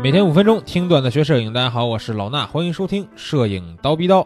每天五分钟听段子学摄影，大家好，我是老衲，欢迎收听摄影刀逼刀。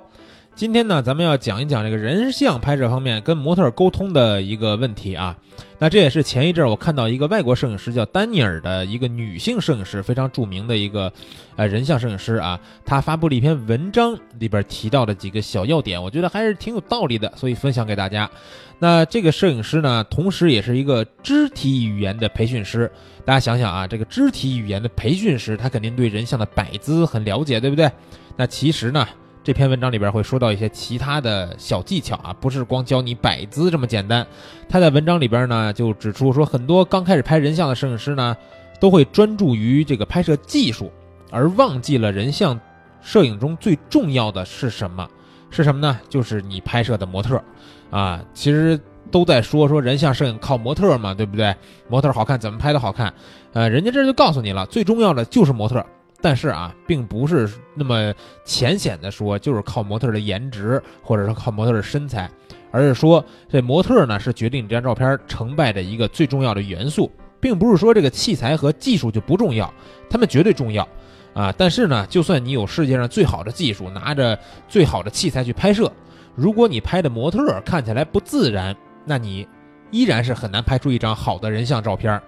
今天呢，咱们要讲一讲这个人像拍摄方面跟模特沟通的一个问题啊。那这也是前一阵我看到一个外国摄影师叫丹尼尔的一个女性摄影师，非常著名的一个呃人像摄影师啊。她发布了一篇文章，里边提到的几个小要点，我觉得还是挺有道理的，所以分享给大家。那这个摄影师呢，同时也是一个肢体语言的培训师。大家想想啊，这个肢体语言的培训师，他肯定对人像的摆姿很了解，对不对？那其实呢？这篇文章里边会说到一些其他的小技巧啊，不是光教你摆姿这么简单。他在文章里边呢就指出说，很多刚开始拍人像的摄影师呢，都会专注于这个拍摄技术，而忘记了人像摄影中最重要的是什么？是什么呢？就是你拍摄的模特啊。其实都在说说人像摄影靠模特嘛，对不对？模特好看怎么拍都好看。呃，人家这就告诉你了，最重要的就是模特。但是啊，并不是那么浅显的说，就是靠模特的颜值，或者说靠模特的身材，而是说这模特呢是决定你这张照片成败的一个最重要的元素，并不是说这个器材和技术就不重要，他们绝对重要啊。但是呢，就算你有世界上最好的技术，拿着最好的器材去拍摄，如果你拍的模特看起来不自然，那你依然是很难拍出一张好的人像照片。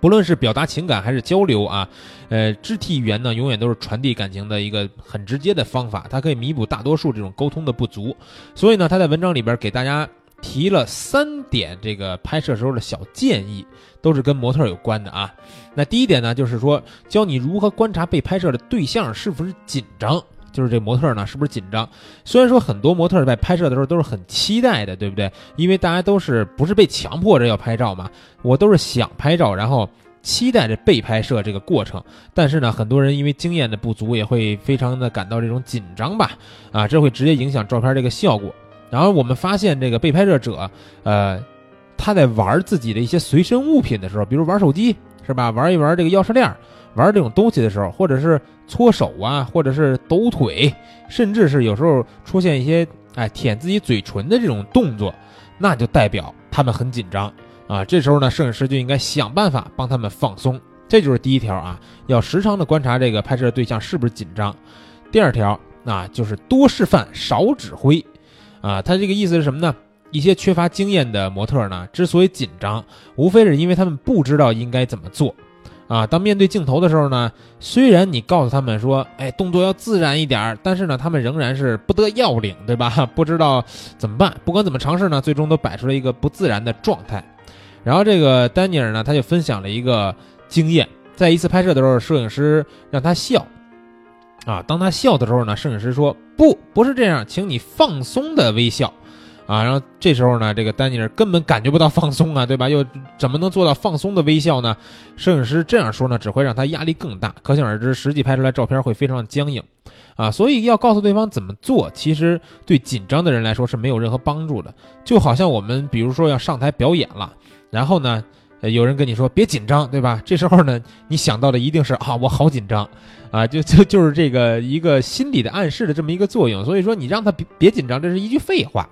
不论是表达情感还是交流啊，呃，肢体语言呢，永远都是传递感情的一个很直接的方法，它可以弥补大多数这种沟通的不足。所以呢，他在文章里边给大家提了三点这个拍摄时候的小建议，都是跟模特有关的啊。那第一点呢，就是说教你如何观察被拍摄的对象是不是紧张。就是这模特呢，是不是紧张？虽然说很多模特在拍摄的时候都是很期待的，对不对？因为大家都是不是被强迫着要拍照嘛？我都是想拍照，然后期待着被拍摄这个过程。但是呢，很多人因为经验的不足，也会非常的感到这种紧张吧？啊，这会直接影响照片这个效果。然后我们发现，这个被拍摄者，呃，他在玩自己的一些随身物品的时候，比如玩手机，是吧？玩一玩这个钥匙链。玩这种东西的时候，或者是搓手啊，或者是抖腿，甚至是有时候出现一些哎舔自己嘴唇的这种动作，那就代表他们很紧张啊。这时候呢，摄影师就应该想办法帮他们放松。这就是第一条啊，要时常的观察这个拍摄对象是不是紧张。第二条啊，就是多示范少指挥啊。他这个意思是什么呢？一些缺乏经验的模特呢，之所以紧张，无非是因为他们不知道应该怎么做。啊，当面对镜头的时候呢，虽然你告诉他们说，哎，动作要自然一点，但是呢，他们仍然是不得要领，对吧？不知道怎么办。不管怎么尝试呢，最终都摆出了一个不自然的状态。然后这个丹尼尔呢，他就分享了一个经验，在一次拍摄的时候，摄影师让他笑。啊，当他笑的时候呢，摄影师说，不，不是这样，请你放松的微笑。啊，然后这时候呢，这个丹尼尔根本感觉不到放松啊，对吧？又怎么能做到放松的微笑呢？摄影师这样说呢，只会让他压力更大，可想而知，实际拍出来照片会非常的僵硬，啊，所以要告诉对方怎么做，其实对紧张的人来说是没有任何帮助的。就好像我们比如说要上台表演了，然后呢。呃，有人跟你说别紧张，对吧？这时候呢，你想到的一定是啊，我好紧张，啊，就就就是这个一个心理的暗示的这么一个作用。所以说，你让他别别紧张，这是一句废话。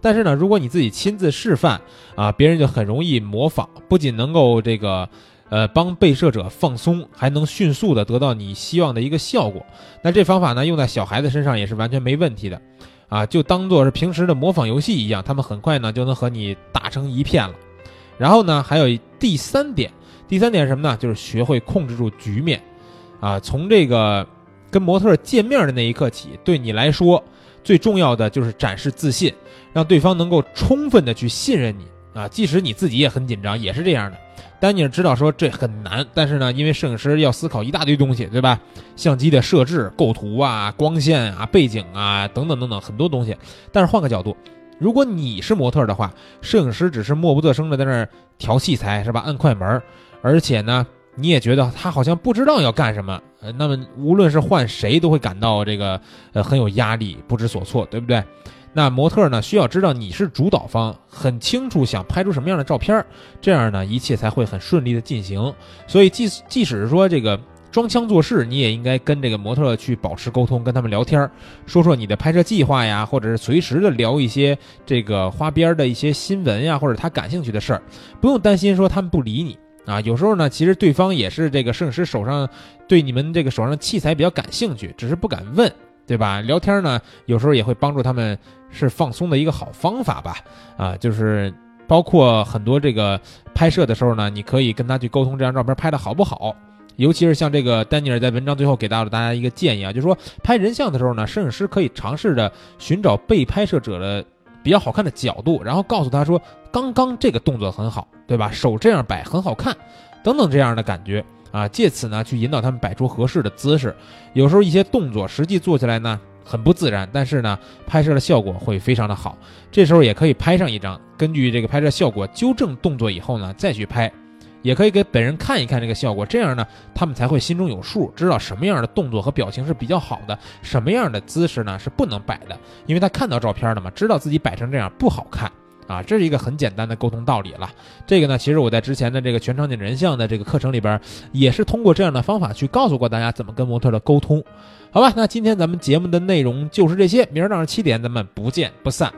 但是呢，如果你自己亲自示范，啊，别人就很容易模仿，不仅能够这个，呃，帮被摄者放松，还能迅速的得到你希望的一个效果。那这方法呢，用在小孩子身上也是完全没问题的，啊，就当做是平时的模仿游戏一样，他们很快呢就能和你打成一片了。然后呢，还有第三点，第三点是什么呢？就是学会控制住局面，啊，从这个跟模特见面的那一刻起，对你来说最重要的就是展示自信，让对方能够充分的去信任你啊，即使你自己也很紧张，也是这样的。丹尼尔知道说这很难，但是呢，因为摄影师要思考一大堆东西，对吧？相机的设置、构图啊、光线啊、背景啊等等等等很多东西，但是换个角度。如果你是模特的话，摄影师只是默不作声的在那儿调器材，是吧？按快门，而且呢，你也觉得他好像不知道要干什么。呃，那么无论是换谁，都会感到这个呃很有压力，不知所措，对不对？那模特呢，需要知道你是主导方，很清楚想拍出什么样的照片，这样呢，一切才会很顺利的进行。所以，即即使是说这个。装腔作势，你也应该跟这个模特去保持沟通，跟他们聊天，说说你的拍摄计划呀，或者是随时的聊一些这个花边的一些新闻呀，或者他感兴趣的事儿，不用担心说他们不理你啊。有时候呢，其实对方也是这个摄影师手上对你们这个手上的器材比较感兴趣，只是不敢问，对吧？聊天呢，有时候也会帮助他们是放松的一个好方法吧。啊，就是包括很多这个拍摄的时候呢，你可以跟他去沟通这张照片拍的好不好。尤其是像这个丹尼尔在文章最后给到了大家一个建议啊，就是说拍人像的时候呢，摄影师可以尝试着寻找被拍摄者的比较好看的角度，然后告诉他说，刚刚这个动作很好，对吧？手这样摆很好看，等等这样的感觉啊，借此呢去引导他们摆出合适的姿势。有时候一些动作实际做起来呢很不自然，但是呢拍摄的效果会非常的好。这时候也可以拍上一张，根据这个拍摄效果纠正动作以后呢再去拍。也可以给本人看一看这个效果，这样呢，他们才会心中有数，知道什么样的动作和表情是比较好的，什么样的姿势呢是不能摆的，因为他看到照片了嘛，知道自己摆成这样不好看啊，这是一个很简单的沟通道理了。这个呢，其实我在之前的这个全场景人像的这个课程里边，也是通过这样的方法去告诉过大家怎么跟模特的沟通，好吧？那今天咱们节目的内容就是这些，明儿早上七点咱们不见不散。